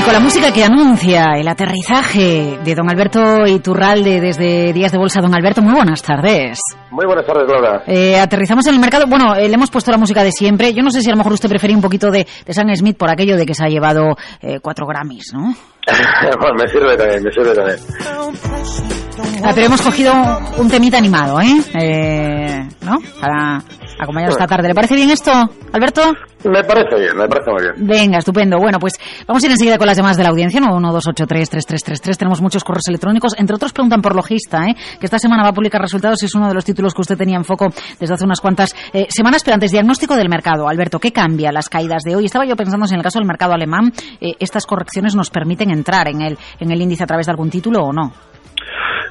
Y con la música que anuncia el aterrizaje de don Alberto Iturralde desde Días de Bolsa. Don Alberto, muy buenas tardes. Muy buenas tardes, Laura. Eh, aterrizamos en el mercado. Bueno, eh, le hemos puesto la música de siempre. Yo no sé si a lo mejor usted prefería un poquito de, de Sam Smith por aquello de que se ha llevado eh, cuatro Grammys, ¿no? bueno, me sirve también, me sirve también. Ah, pero hemos cogido un temita animado, ¿eh? eh ¿No? Para acompañar esta tarde. ¿Le parece bien esto, Alberto? Me parece bien, me parece muy bien. Venga, estupendo. Bueno, pues vamos a ir enseguida con las demás de la audiencia, ¿no? 1-283-3333. Tenemos muchos correos electrónicos. Entre otros preguntan por Logista, ¿eh? Que esta semana va a publicar resultados. Es uno de los títulos que usted tenía en foco desde hace unas cuantas eh, semanas. Pero antes, diagnóstico del mercado. Alberto, ¿qué cambia las caídas de hoy? Estaba yo pensando si en el caso del mercado alemán eh, estas correcciones nos permiten entrar en el, en el índice a través de algún título o no.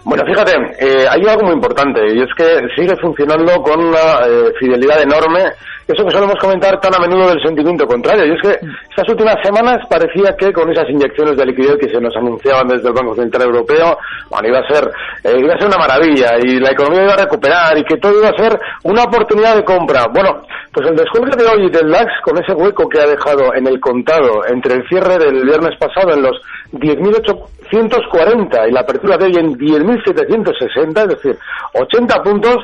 Bueno, fíjate, eh, hay algo muy importante y es que sigue funcionando con una eh, fidelidad enorme eso que solemos comentar tan a menudo del sentimiento contrario. Y es que estas últimas semanas parecía que con esas inyecciones de liquidez que se nos anunciaban desde el Banco Central Europeo, bueno, iba a ser, eh, iba a ser una maravilla y la economía iba a recuperar y que todo iba a ser una oportunidad de compra. Bueno, pues el descuelgue de hoy del DAX con ese hueco que ha dejado en el contado entre el cierre del viernes pasado en los 10.840 y la apertura de hoy en 10.760, es decir, 80 puntos,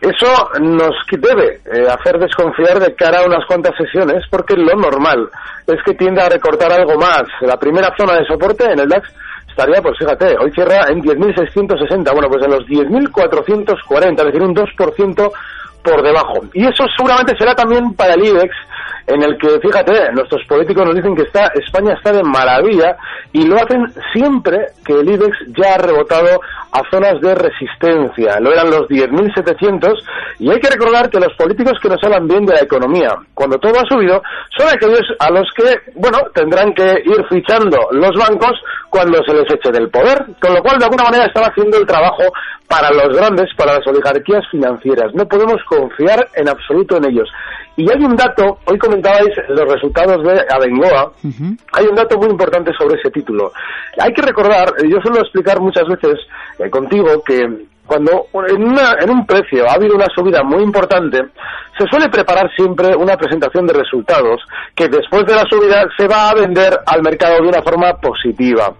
eso nos debe eh, hacer desconfiar de cara a unas cuantas sesiones porque lo normal es que tienda a recortar algo más. La primera zona de soporte en el DAX estaría, pues fíjate, hoy cierra en 10.660, bueno, pues en los 10.440, es decir, un 2% por debajo. Y eso seguramente será también para el IBEX, en el que, fíjate, nuestros políticos nos dicen que está España está de maravilla y lo hacen siempre que el IBEX ya ha rebotado a zonas de resistencia. Lo eran los 10.700 y hay que recordar que los políticos que nos hablan bien de la economía, cuando todo ha subido, son aquellos a los que, bueno, tendrán que ir fichando los bancos cuando se les eche del poder, con lo cual de alguna manera están haciendo el trabajo para los grandes, para las oligarquías financieras. No podemos confiar en absoluto en ellos. Y hay un dato, hoy comentabais los resultados de Abengoa, hay un dato muy importante sobre ese título. Hay que recordar, yo suelo explicar muchas veces eh, contigo que cuando en, en un precio ha habido una subida muy importante, se suele preparar siempre una presentación de resultados que después de la subida se va a vender al mercado de una forma positiva.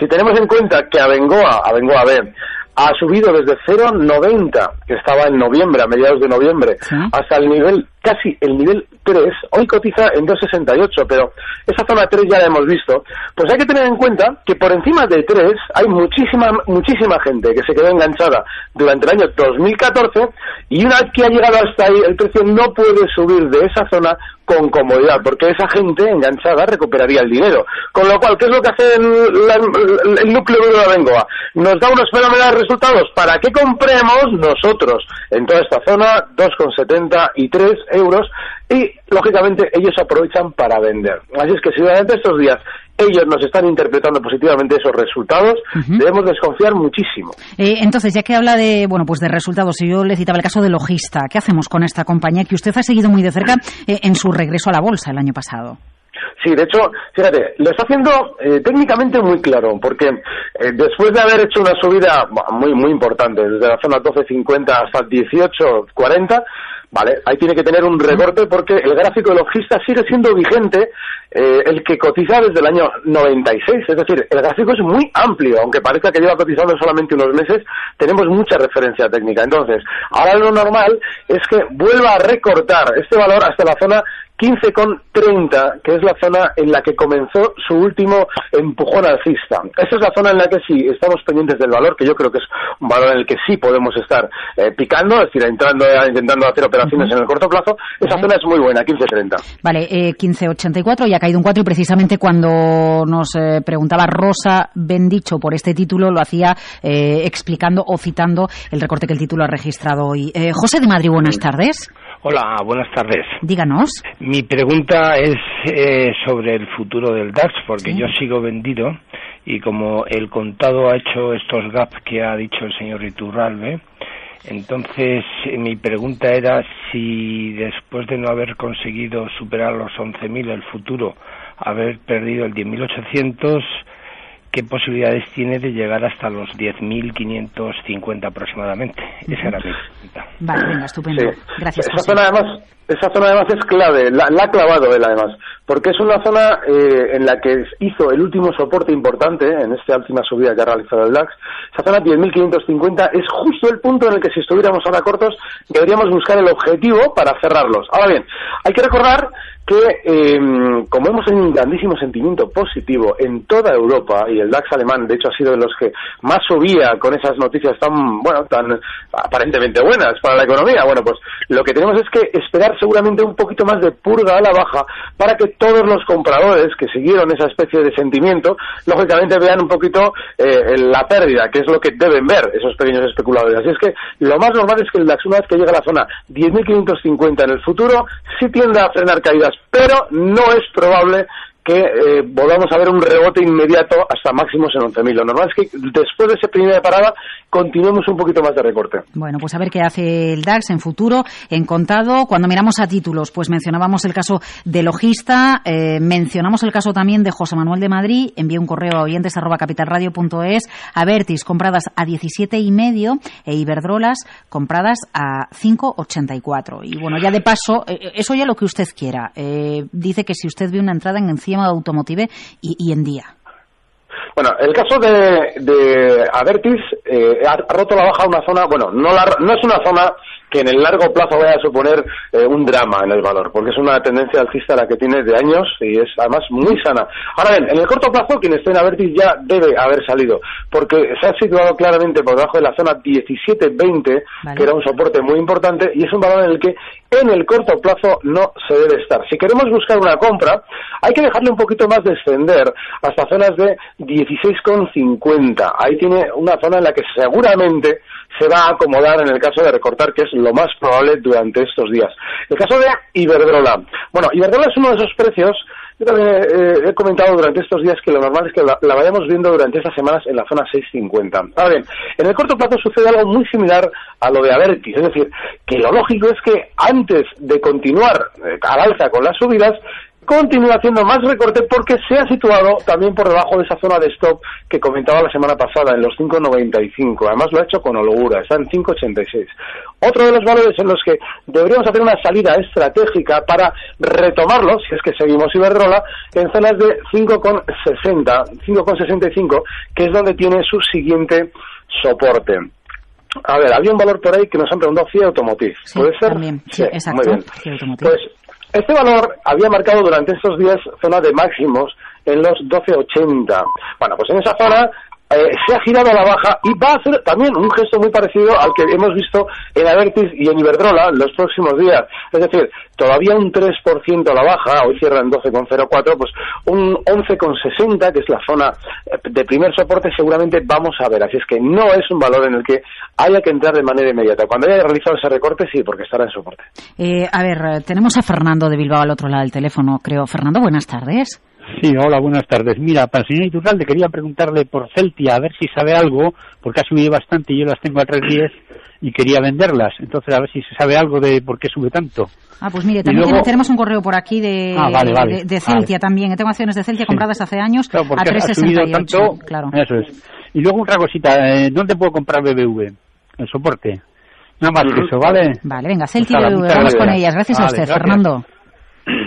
Si tenemos en cuenta que Abengoa, Abengoa B, ha subido desde 0,90, que estaba en noviembre, a mediados de noviembre, hasta el nivel, casi el nivel 3, hoy cotiza en 2,68, pero esa zona 3 ya la hemos visto, pues hay que tener en cuenta que por encima de 3 hay muchísima, muchísima gente que se quedó enganchada durante el año 2014 y una vez que ha llegado hasta ahí, el precio no puede subir de esa zona con comodidad, porque esa gente enganchada recuperaría el dinero. Con lo cual, ¿qué es lo que hace el, núcleo de la Bengoa? Nos da unos fenomenales resultados para que compremos nosotros en toda esta zona 2,70 y 3 euros y, lógicamente, ellos aprovechan para vender. Así es que si durante estos días ellos nos están interpretando positivamente esos resultados, debemos desconfiar muchísimo. Eh, entonces, ya que habla de, bueno, pues de resultados, yo le citaba el caso de Logista, ¿qué hacemos con esta compañía que usted ha seguido muy de cerca eh, en su regreso a la bolsa el año pasado? Sí, de hecho, fíjate, lo está haciendo eh, técnicamente muy claro, porque después de haber hecho una subida muy muy importante, desde la zona 12.50 hasta 18.40, ¿vale? Ahí tiene que tener un recorte porque el gráfico de logista sigue siendo vigente eh, el que cotiza desde el año 96. Es decir, el gráfico es muy amplio, aunque parezca que lleva cotizando solamente unos meses, tenemos mucha referencia técnica. Entonces, ahora lo normal es que vuelva a recortar este valor hasta la zona 15,30, que es la zona en la que comenzó su último empujón alcista. Esa es la zona en la que sí estamos pendientes del valor, que yo creo que es un valor en el que sí podemos estar eh, picando, es decir, entrando, intentando hacer operaciones en el corto plazo. Esa zona es muy buena, 15,30. Vale, eh, 15,84 y ha caído un 4 y precisamente cuando nos eh, preguntaba Rosa Bendicho por este título lo hacía eh, explicando o citando el recorte que el título ha registrado hoy. Eh, José de Madrid, buenas tardes. Hola, buenas tardes. Díganos. Mi pregunta es eh, sobre el futuro del DAX, porque yo sigo vendido y como el contado ha hecho estos gaps que ha dicho el señor Iturralbe, entonces mi pregunta era si después de no haber conseguido superar los 11.000 el futuro, haber perdido el 10.800, ¿qué posibilidades tiene de llegar hasta los 10.550 aproximadamente? Esa era mi pregunta. Vale, venga, estupendo. Gracias, Esa zona además, esa zona además es clave, la, ha clavado él además, porque es una zona eh, en la que hizo el último soporte importante en esta última subida que ha realizado el DAX. Esa zona 10.550 es justo el punto en el que si estuviéramos ahora cortos deberíamos buscar el objetivo para cerrarlos. Ahora bien, hay que recordar que eh, como hemos tenido un grandísimo sentimiento positivo en toda Europa y el DAX alemán de hecho ha sido de los que más subía con esas noticias tan bueno tan aparentemente buenas para la economía bueno pues lo que tenemos es que esperar seguramente un poquito más de purga a la baja para que todos los compradores que siguieron esa especie de sentimiento lógicamente vean un poquito eh, la pérdida que es lo que deben ver esos pequeños especuladores. Así es que lo más normal es que el DAX una vez que llega a la zona 10.550 en el futuro sí tiende a frenar caídas pero no es probable que eh, volvamos a ver un rebote inmediato hasta máximos en 11.000. Lo normal es que después de esa primera parada continuemos un poquito más de recorte. Bueno, pues a ver qué hace el DAX en futuro, en contado. Cuando miramos a títulos, pues mencionábamos el caso de Logista, eh, mencionamos el caso también de José Manuel de Madrid, envía un correo a oyentes arroba capitalradio.es, Avertis compradas a 17 y medio e Iberdrolas compradas a 5,84. Y bueno, ya de paso, eh, eso ya lo que usted quiera. dice que si usted ve una entrada en encima Automotive y, en día. Bueno, el caso de, de Avertis eh, ha, roto la baja una zona, bueno, no, la, no es una zona que en el largo plazo vaya a suponer eh, un drama en el valor, porque es una tendencia alcista la que tiene de años y es además muy sana. Ahora bien, en el corto plazo quien esté en Avertis ya debe haber salido, porque se ha situado claramente por debajo de la zona 17-20, que era un soporte muy importante, y es un valor en el que en el corto plazo no se debe estar. Si queremos buscar una compra, hay que dejarle un poquito más descender hasta zonas de 16,50. Ahí tiene una zona en la que seguramente se va a acomodar en el caso de recortar, que es lo más probable durante estos días. El caso de Iberdrola. Bueno, Iberdrola es uno de esos precios yo también he comentado durante estos días que lo normal es que la, vayamos viendo durante estas semanas en la zona 650. Ahora bien, en el corto plazo sucede algo muy similar a lo de Avertis, es decir, que lo lógico es que antes de continuar eh, al alza con las subidas, continúa haciendo más recorte porque se ha situado también por debajo de esa zona de stop que comentaba la semana pasada, en los 5,95. Además lo ha hecho con holgura, está en 5,86. Otro de los valores en los que deberíamos hacer una salida estratégica para retomarlo, si es que seguimos Iberdrola, en zonas de 5,60, 5,65, que es donde tiene su siguiente soporte. A ver, había un valor por ahí que nos han preguntado CIA Automotive. ¿Puede ser? También. Sí, exacto. Muy bien. Pues este valor había marcado durante estos días zona de máximos en los 12.80. Bueno, pues en esa zona eh, se ha girado a la baja y va a hacer también un gesto muy parecido al que hemos visto en Avertis y en Iberdrola los próximos días. Es decir, todavía un 3% a la baja, hoy cierra en 12,04, pues un 11,60, que es la zona eh, de primer soporte, seguramente vamos a ver. Así es que no es un valor en el que haya que entrar de manera inmediata. Cuando haya realizado ese recorte, sí, porque estará en soporte. Eh, a ver, tenemos a Fernando de Bilbao al otro lado del teléfono, creo. Fernando, buenas tardes. Sí, hola, buenas tardes. Mira, para el señor Iturralde quería preguntarle por Celtia, a ver si sabe algo, porque ha subido bastante y yo las tengo a 3.10 y quería venderlas. Entonces, a ver si se sabe algo de por qué sube tanto. Ah, pues mire, también tenemos un correo por aquí de, ah, de, Celtia también. Tengo acciones de Celtia compradas hace años claro, a 3,68. Tanto, claro. Eso es. Y luego otra cosita, eh, ¿dónde puedo comprar BBV? El soporte. Nada más que eso, ¿vale? Vale, venga, Celtia y BBV, vamos con ellas. Gracias a usted, Fernando.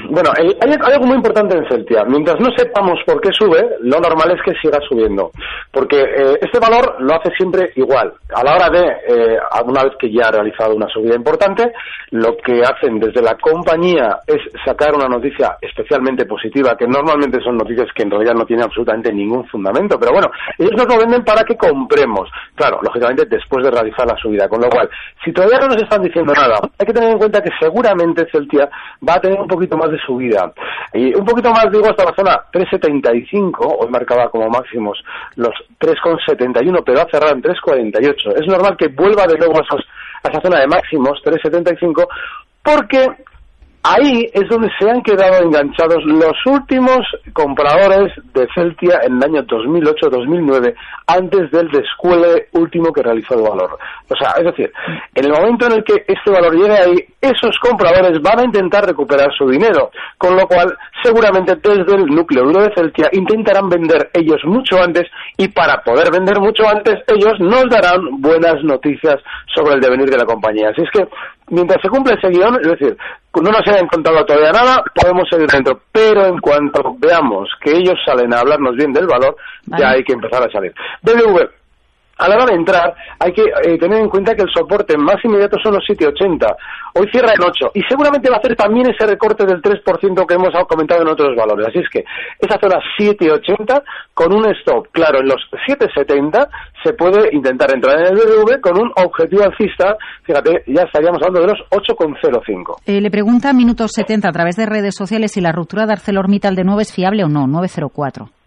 Bueno, hay, algo muy importante en Celtia. Mientras no sepamos por qué sube, lo normal es que siga subiendo. Porque eh, este valor lo hace siempre igual. A la hora de, eh, una vez que ya ha realizado una subida importante, lo que hacen desde la compañía es sacar una noticia especialmente positiva, que normalmente son noticias que en realidad no tienen absolutamente ningún fundamento. Pero bueno, ellos nos lo venden para que compremos. Claro, lógicamente después de realizar la subida. Con lo cual, si todavía no nos están diciendo nada, hay que tener en cuenta que seguramente Celtia va a tener un poquito más de subida. Y un poquito más, digo, hasta la zona 3.75, hoy marcaba como máximos los 3.71, pero ha cerrado en 3.48. Es normal que vuelva de nuevo a, esa zona de máximos, 3.75, porque Ahí es donde se han quedado enganchados los últimos compradores de Celtia en el año 2008-2009, antes del descuele último que realizó el valor. O sea, es decir, en el momento en el que este valor llegue ahí, esos compradores van a intentar recuperar su dinero, con lo cual seguramente desde el núcleo de Celtia intentarán vender ellos mucho antes y para poder vender mucho antes ellos nos darán buenas noticias sobre el devenir de la compañía. Así es que mientras se cumple ese guion, es decir, no nos hayan contado todavía nada, podemos seguir dentro. Pero en cuanto veamos que ellos salen a hablarnos bien del valor, ya hay que empezar a salir. BBV, a la hora de entrar hay que eh, tener en cuenta que el soporte más inmediato son los 7,80. Hoy cierra en 8 y seguramente va a hacer también ese recorte del 3% que hemos comentado en otros valores. Así es que esa zona 7,80 con un stop claro en los 7,70 se puede intentar entrar en el BBV con un objetivo alcista. Fíjate, ya estaríamos hablando de los 8,05. Eh, le pregunta Minutos 70 a través de redes sociales si la ruptura de ArcelorMittal de 9 es fiable o no, 904.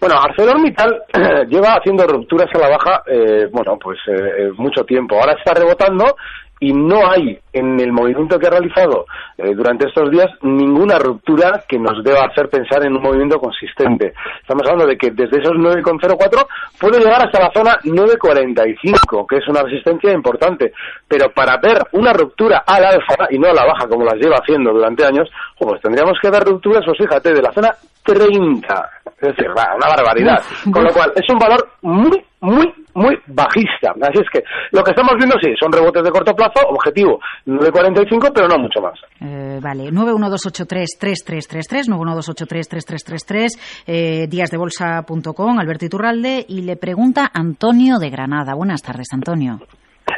Bueno, ArcelorMittal lleva haciendo rupturas a la baja, eh, bueno, pues eh, eh, mucho tiempo. Ahora está rebotando y no hay en el movimiento que ha realizado eh, durante estos días ninguna ruptura que nos deba hacer pensar en un movimiento consistente. Estamos hablando de que desde esos 9,04 puede llegar hasta la zona 9,45, que es una resistencia importante. Pero para ver una ruptura al alza y no a la baja como las lleva haciendo durante años, pues tendríamos que ver rupturas, pues fíjate, de la zona 30. Es decir, una barbaridad. Con lo cual, es un valor muy, muy, muy bajista. Así es que lo que estamos viendo, sí, son rebotes de corto plazo, objetivo 9,45, pero no mucho más. Eh, vale, 912833333, 912833333, eh, díasdebolsa.com, Alberto Iturralde, y le pregunta Antonio de Granada. Buenas tardes, Antonio.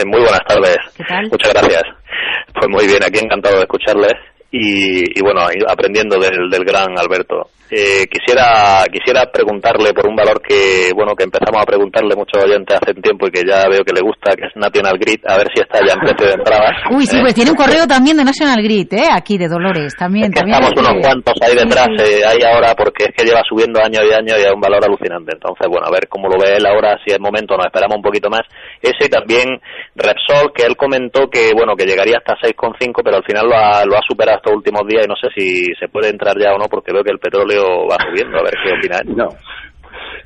Muy buenas tardes. ¿Qué tal? Muchas gracias. Pues muy bien, aquí encantado de escucharles y, y bueno, aprendiendo del, del gran Alberto. Eh, quisiera quisiera preguntarle por un valor que bueno que empezamos a preguntarle muchos oyentes hace un tiempo y que ya veo que le gusta que es National Grid a ver si está ya en precio de entrada. Uy sí pues tiene un correo también de National Grid eh aquí de Dolores también, también estamos unos cuantos ahí detrás eh, ahí ahora porque es que lleva subiendo año y año y es un valor alucinante. Entonces bueno a ver cómo lo ve él ahora si es momento nos esperamos un poquito más. Ese también Repsol que él comentó que bueno que llegaría hasta 6,5 pero al final lo ha, lo ha superado estos últimos días y no sé si se puede entrar ya o no porque veo que el petróleo va subiendo, a ver qué opináis. No,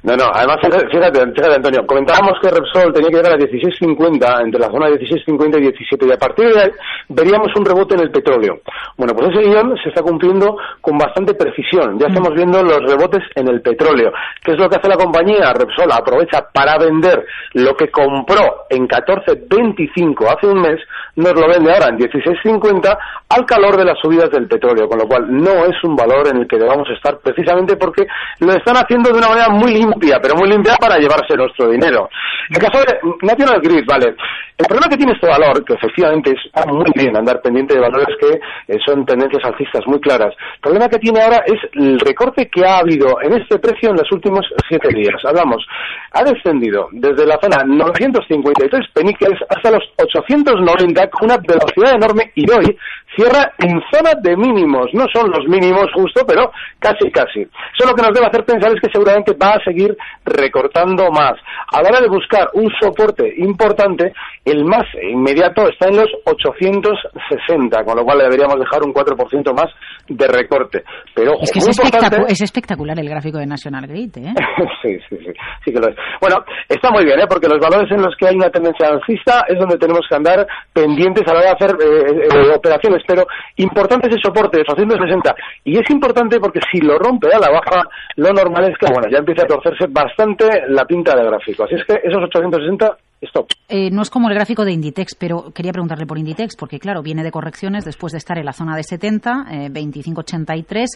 no, no, además, fíjate, fíjate, Antonio, comentábamos que Repsol tenía que llegar a 16.50, entre la zona de 16.50 y 17, y a partir de ahí veríamos un rebote en el petróleo. Bueno, pues ese guion se está cumpliendo con bastante precisión. Ya estamos viendo los rebotes en el petróleo. ¿Qué es lo que hace la compañía? Repsol aprovecha para vender lo que compró en 14.25 hace un mes, nos lo vende ahora en 16.50 al calor de las subidas del petróleo, con lo cual no es un valor en el que debamos estar precisamente porque lo están haciendo de una manera muy limpia, pero muy limpia para llevarse nuestro dinero. En el caso de National Grid, vale, el problema que tiene este valor, que efectivamente está muy bien andar pendiente de valores que eh, son tendencias alcistas muy claras, el problema que tiene ahora es el recorte que ha habido en este precio en los últimos siete días. Hablamos, ha descendido desde la zona 953 peniques hasta los 890 con una velocidad enorme y hoy cierra en zona de mínimos. No son los mínimos justo, pero casi, casi. Eso lo que nos debe hacer pensar es que seguramente va a seguir recortando más. A la hora de buscar un soporte importante, el más inmediato está en los 860, con lo cual le deberíamos dejar un 4% más de recorte. Pero es que es, espectacular el gráfico de National Grid, ¿eh? sí, sí, sí, sí que lo es. Bueno, está muy bien, ¿eh? Porque los valores en los que hay una tendencia alcista es donde tenemos que andar pendientes a la hora de hacer eh, eh, operaciones pero importante ese soporte de 260 y es importante porque si lo rompe a la baja lo normal es que bueno ya empieza a torcerse bastante la pinta del gráfico así es que esos 860 Stop. Eh, no es como el gráfico de Inditex, pero quería preguntarle por Inditex, porque claro, viene de correcciones después de estar en la zona de 70, eh, 25.83.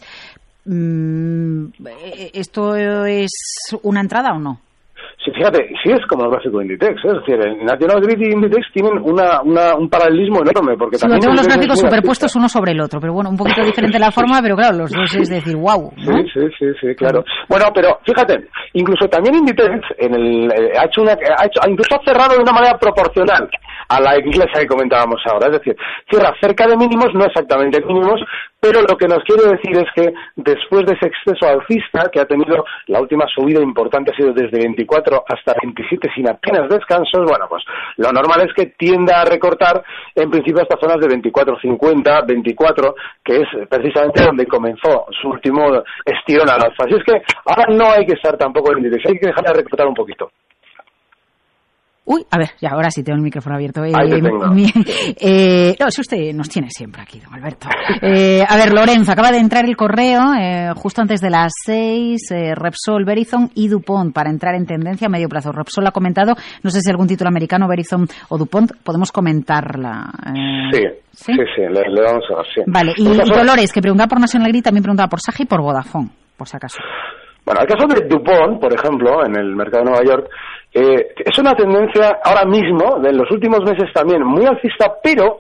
Mm, eh, ¿Esto es una entrada o no? Fíjate, sí es como el gráfico de Inditex, ¿eh? es decir, National Grid y Inditex tienen una, una, un paralelismo enorme. Porque sí, también los gráficos superpuestos uno sobre el otro, pero bueno, un poquito diferente la forma, pero claro, los dos es decir, wow. ¿no? Sí, sí, sí, sí, claro. Bueno, pero fíjate, incluso también Inditex en el, eh, ha hecho una, ha hecho, incluso ha cerrado de una manera proporcional a la inglesa que comentábamos ahora. Es decir, cierra cerca de mínimos, no exactamente mínimos, pero lo que nos quiere decir es que después de ese exceso alcista que ha tenido la última subida importante ha sido desde 24 hasta 27 sin apenas descansos, bueno, pues lo normal es que tienda a recortar en principio hasta zonas de 24.50, 24, que es precisamente donde comenzó su último estirón al alfa. Así es que ahora no hay que estar tampoco en índice, hay que dejar de recortar un poquito. Uy, a ver, ya ahora sí tengo el micrófono abierto. Te tengo. eh, no, si usted nos tiene siempre aquí, don Alberto. Eh, a ver, Lorenzo, acaba de entrar el correo eh, justo antes de las seis, eh, Repsol, Verizon y Dupont para entrar en tendencia a medio plazo. Repsol ha comentado, no sé si algún título americano, Verizon o Dupont, podemos comentarla. Eh, sí, sí, sí, le, le, vamos a dar, sí. Vale, y, y Dolores, que preguntaba por National Grid, también preguntaba por Saja y por Vodafone, por si acaso. Bueno, el caso de Dupont, por ejemplo, en el mercado de Nueva York, eh, es una tendencia ahora mismo, de los últimos meses también, muy alcista, pero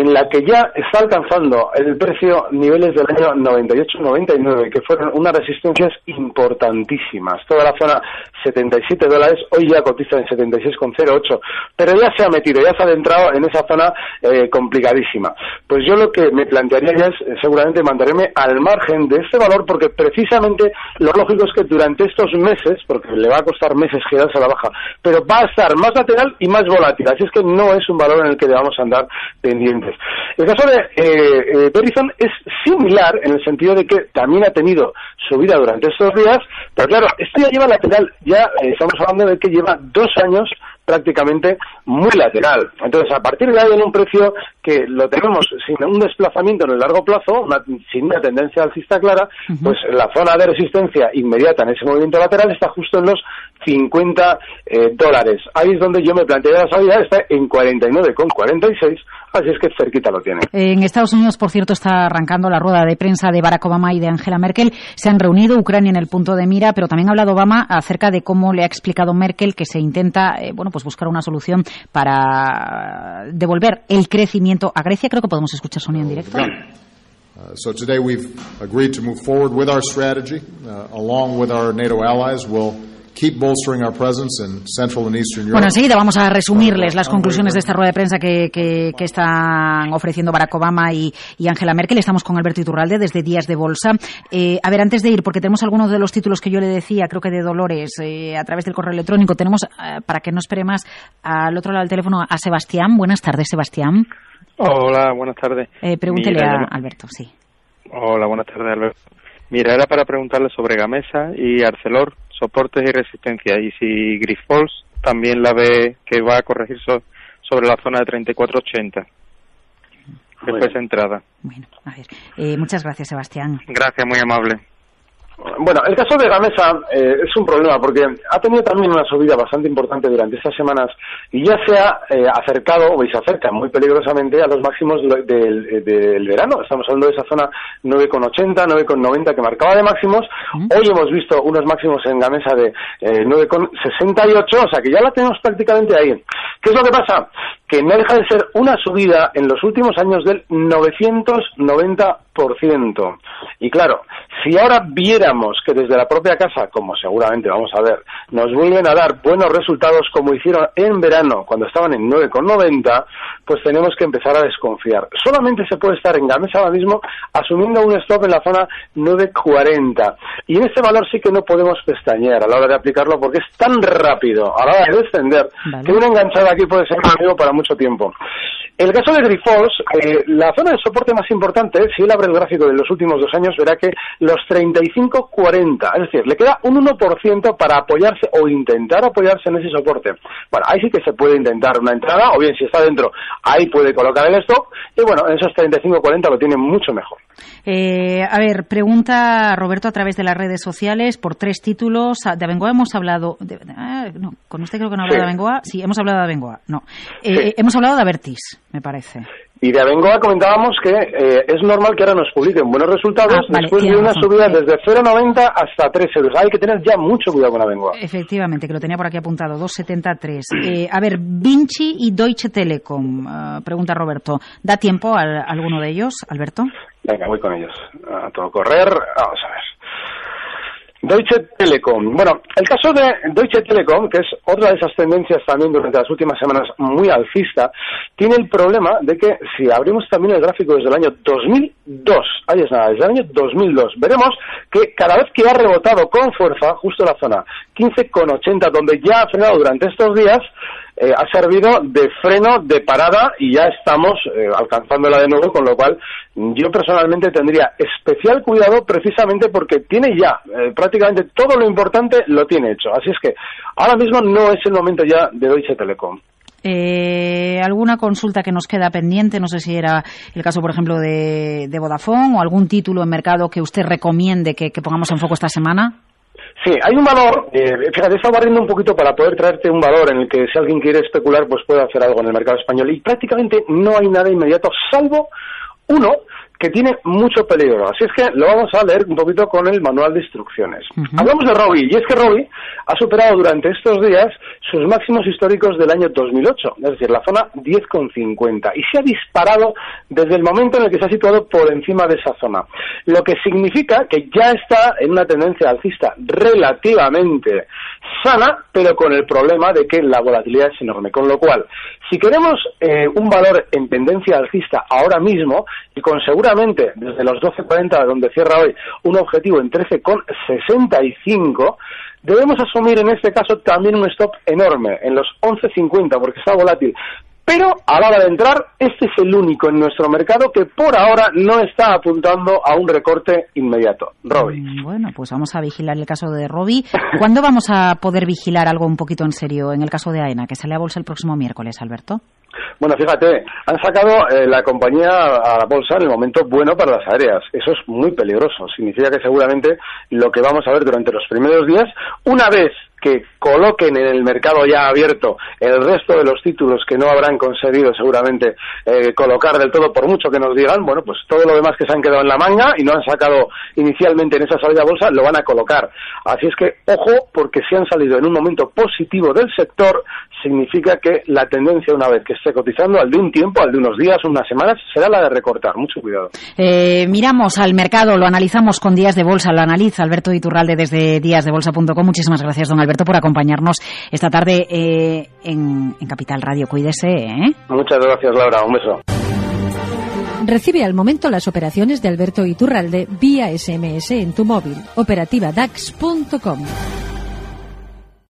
en la que ya está alcanzando el precio niveles del año 98-99, que fueron unas resistencias importantísimas. Toda la zona 77 dólares, hoy ya cotiza en 76,08, pero ya se ha metido, ya se ha adentrado en esa zona eh, complicadísima. Pues yo lo que me plantearía ya es eh, seguramente mantenerme al margen de este valor, porque precisamente lo lógico es que durante estos meses, porque le va a costar meses girarse a la baja, pero va a estar más lateral y más volátil, así es que no es un valor en el que debamos andar pendientes. El caso de eh, eh, es similar en el sentido de que también ha tenido subida durante estos días, pero claro, esto ya lleva lateral, ya eh, estamos hablando de que lleva dos años prácticamente muy lateral. Entonces, a partir de ahí, en un precio que lo tenemos sin un desplazamiento en el largo plazo, una, sin una tendencia alcista clara, uh -huh. pues la zona de resistencia inmediata en ese movimiento lateral está justo en los 50 eh, dólares. Ahí es donde yo me planteé la salida, está en 49,46, así es que cerquita lo tiene. En Estados Unidos, por cierto, está arrancando la rueda de prensa de Barack Obama y de Angela Merkel. Se han reunido Ucrania en el punto de mira, pero también ha hablado Obama acerca de cómo le ha explicado Merkel que se intenta, eh, bueno, pues buscar una solución para devolver el crecimiento a Grecia. Creo que podemos escuchar sonido en directo. Uh, so today we've agreed to move forward with our strategy, uh, along with our NATO allies. We'll bueno, enseguida vamos a resumirles las conclusiones de esta rueda de prensa que, que, que están ofreciendo Barack Obama y, y, Angela Merkel. Estamos con Alberto Iturralde desde Días de Bolsa. Eh, a ver, antes de ir, porque tenemos algunos de los títulos que yo le decía, creo que de Dolores, eh, a través del correo electrónico, tenemos, eh, para que no espere más, al otro lado del teléfono a Sebastián. Buenas tardes, Sebastián. Hola, buenas tardes. pregúntele Mira, a Alberto, sí. Hola, buenas tardes, Alberto. Mira, era para preguntarle sobre Gamesa y Arcelor, soportes y resistencia, y si Grifols también la ve que va a corregir so, sobre la zona de 3480. Después de entrada. Bueno, a ver. Eh, muchas gracias, Sebastián. Gracias, muy amable. Bueno, el caso de Gamesa eh, es un problema porque ha tenido también una subida bastante importante durante estas semanas y ya se ha eh, acercado, o se acerca muy peligrosamente a los máximos del, del verano. Estamos hablando de esa zona 9,80, 9,90 que marcaba de máximos. Hoy hemos visto unos máximos en Gamesa de eh, 9,68, o sea que ya la tenemos prácticamente ahí. ¿Qué es lo que pasa? Que no deja de ser una subida en los últimos años del 990%. Y claro, si ahora viéramos que desde la propia casa, como seguramente vamos a ver, nos vuelven a dar buenos resultados como hicieron en verano cuando estaban en 9,90, pues tenemos que empezar a desconfiar. Solamente se puede estar en Gamesa ahora mismo asumiendo un stop en la zona 9,40. Y en este valor sí que no podemos pestañear a la hora de aplicarlo porque es tan rápido a la hora de descender vale. que una enganchada aquí puede ser un amigo para mucho tiempo. El caso de Grifols, eh, la zona de soporte más importante, si él abre el gráfico de los últimos dos años, verá que los 35-40, es decir, le queda un 1% para apoyarse o intentar apoyarse en ese soporte. Bueno, ahí sí que se puede intentar una entrada, o bien si está dentro, ahí puede colocar el stop, y bueno, en esos 35-40 lo tiene mucho mejor. Eh, a ver, pregunta Roberto a través de las redes sociales por tres títulos. De Abengoa hemos hablado. De, eh, no, con usted creo que no ha hablado sí. de Abengoa. Sí, hemos hablado de Abengoa. No. Eh, sí. Hemos hablado de Avertis, me parece. Y de Abengoa comentábamos que eh, es normal que ahora nos publiquen buenos resultados ah, vale, después de una razón. subida desde 0,90 hasta 3 euros. Hay que tener ya mucho cuidado con Abengoa. Efectivamente, que lo tenía por aquí apuntado, 2,73. eh, a ver, Vinci y Deutsche Telekom, uh, pregunta Roberto. ¿Da tiempo a, a alguno de ellos, Alberto? Venga, voy con ellos. A todo correr. Vamos a ver. Deutsche Telekom. Bueno, el caso de Deutsche Telekom, que es otra de esas tendencias también durante las últimas semanas muy alcista, tiene el problema de que si abrimos también el gráfico desde el año 2002, ahí es nada, desde el año 2002, veremos que cada vez que ha rebotado con fuerza, justo la zona 15,80, donde ya ha frenado durante estos días, eh, ha servido de freno de parada y ya estamos eh, alcanzándola de nuevo, con lo cual yo personalmente tendría especial cuidado precisamente porque tiene ya eh, prácticamente todo lo importante lo tiene hecho. Así es que ahora mismo no es el momento ya de Deutsche Telekom. ¿Alguna consulta que nos queda pendiente? No sé si era el caso, por ejemplo, de, Vodafone o algún título en mercado que usted recomiende que pongamos en foco esta semana. Sí, hay un valor, eh, fíjate, he barriendo un poquito para poder traerte un valor en el que si alguien quiere especular, pues puede hacer algo en el mercado español. Y prácticamente no hay nada inmediato, salvo uno que tiene mucho peligro. Así es que lo vamos a leer un poquito con el manual de instrucciones. Hablamos de Robbie, y es que Robbie ha superado durante estos días sus máximos históricos del año 2008, es decir, la zona 10,50, y se ha disparado desde el momento en el que se ha situado por encima de esa zona, lo que significa que ya está en una tendencia alcista relativamente sana, pero con el problema de que la volatilidad es enorme, con lo cual, si queremos eh, un valor en tendencia alcista ahora mismo, y con seguramente desde los 12.40 donde cierra hoy un objetivo en 13,65, debemos asumir en este caso también un stop enorme en los 11.50 porque está volátil. Pero a la hora de entrar, este es el único en nuestro mercado que por ahora no está apuntando a un recorte inmediato. Robbie. Mm, bueno, pues vamos a vigilar el caso de Robbie. ¿Cuándo vamos a poder vigilar algo un poquito en serio en el caso de AENA, que sale a bolsa el próximo miércoles, Alberto? Bueno, fíjate, han sacado eh, la compañía a la bolsa en el momento bueno para las aéreas. Eso es muy peligroso. Significa que seguramente lo que vamos a ver durante los primeros días, una vez que coloquen en el mercado ya abierto el resto de los títulos que no habrán conseguido seguramente eh, colocar del todo por mucho que nos digan, bueno, pues todo lo demás que se han quedado en la manga y no han sacado inicialmente en esa salida bolsa lo van a colocar. Así es que ojo porque si han salido en un momento positivo del sector significa que la tendencia una vez que esté cotizando al de un tiempo, al de unos días, unas semanas, será la de recortar. Mucho cuidado. Eh, miramos al mercado, lo analizamos con días de bolsa, lo analiza Alberto Iturralde desde díasdebolsa.com. Muchísimas gracias, don Alberto, por acompañarnos esta tarde eh, en, en, Capital Radio. Cuídese. ¿eh? Muchas gracias, Laura. Un beso. Recibe al momento las operaciones de Alberto Iturralde vía SMS en tu móvil. Operativa DAX.com.